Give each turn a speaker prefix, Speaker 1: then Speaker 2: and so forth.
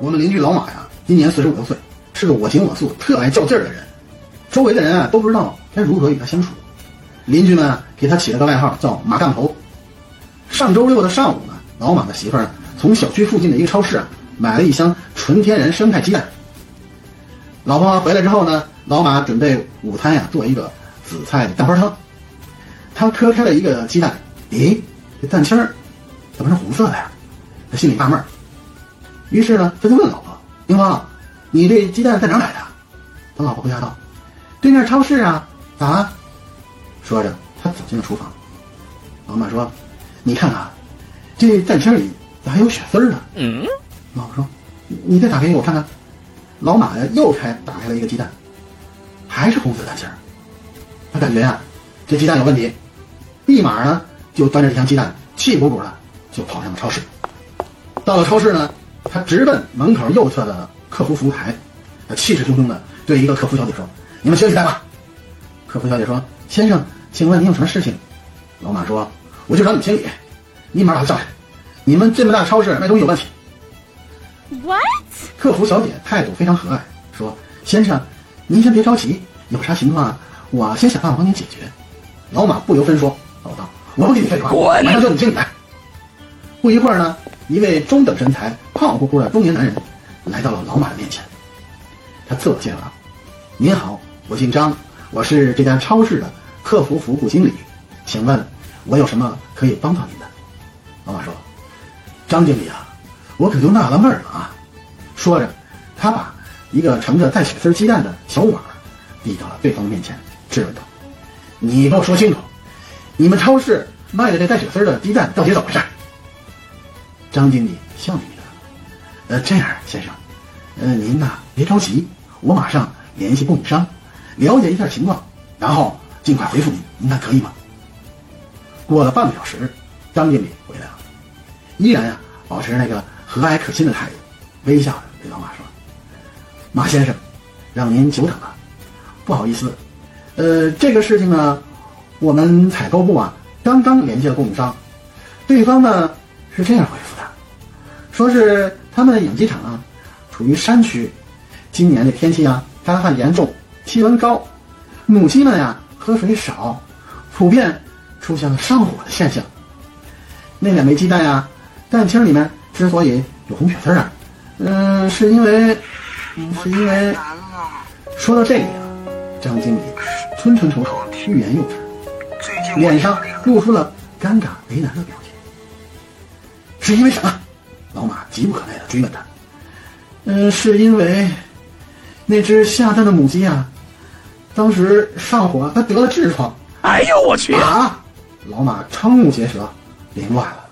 Speaker 1: 我们邻居老马呀，今年四十五六岁，是个我行我素、特爱较劲儿的人。周围的人啊都不知道该如何与他相处，邻居们给他起了个外号叫“马杠头”。上周六的上午呢，老马的媳妇儿从小区附近的一个超市啊买了一箱纯天然生态鸡蛋。老婆回来之后呢，老马准备午餐呀做一个紫菜蛋花汤。他磕开了一个鸡蛋，咦，这蛋清儿怎么是红色的呀？他心里纳闷儿。于是呢，他就问老婆：“英芳，你这鸡蛋在哪儿买的？”他老婆回答道：“对面超市啊。”咋了？说着，他走进了厨房。老马说：“你看看，这蛋清里咋还有血丝儿呢？”嗯。老婆说：“你再打开给我看看。”老马呀，又开打开了一个鸡蛋，还是红色蛋清儿。他感觉呀，这鸡蛋有问题，立马呢就端着这箱鸡蛋，气鼓鼓的就跑向了超市。到了超市呢。他直奔门口右侧的客服服务台，他气势汹汹的对一个客服小姐说：“你们休息待吧。”客服小姐说：“先生，请问你有什么事情？”老马说：“我就找你们经理，立马把他叫来。你们这么大超市卖东西有问题。”
Speaker 2: What？
Speaker 1: 客服小姐态度非常和蔼，说：“先生，您先别着急，有啥情况我先想办法帮您解决。”老马不由分说老道：“我不跟你废话，马上叫你经理来。”不一会儿呢。一位中等身材、胖乎乎的中年男人来到了老马的面前。他自我介绍：“您好，我姓张，我是这家超市的客服服务经理，请问，我有什么可以帮到您的？”老马说：“张经理啊，我可就纳了闷了啊！”说着，他把一个盛着带血丝鸡蛋的小碗递到了对方面前，质问道：“你给我说清楚，你们超市卖的这带血丝的鸡蛋到底怎么回事？”张经理笑眯眯的，呃，这样，先生，呃，您呐别着急，我马上联系供应商，了解一下情况，然后尽快回复您，您看可以吗？过了半个小时，张经理回来了，依然呀保持那个和蔼可亲的态度，微笑着对老马说：“马先生，让您久等了，不好意思，呃，这个事情呢，我们采购部啊刚刚联系了供应商，对方呢是这样回复的。”说是他们的养鸡场啊，处于山区，今年的天气啊干旱严重，气温高，母鸡们呀喝水少，普遍出现了上火的现象。那两枚鸡蛋呀，蛋清里面之所以有红血丝啊，嗯，是因为，是因为，说到这里啊，张经理吞吞吐吐，欲言又止，脸上露出了尴尬为难的表情。是因为什么？老马急不可耐地追问他：“嗯，是因为那只下蛋的母鸡啊，当时上火，它得了痔疮。”
Speaker 3: 哎呦我去！
Speaker 1: 啊！老马瞠目结舌，凌乱了。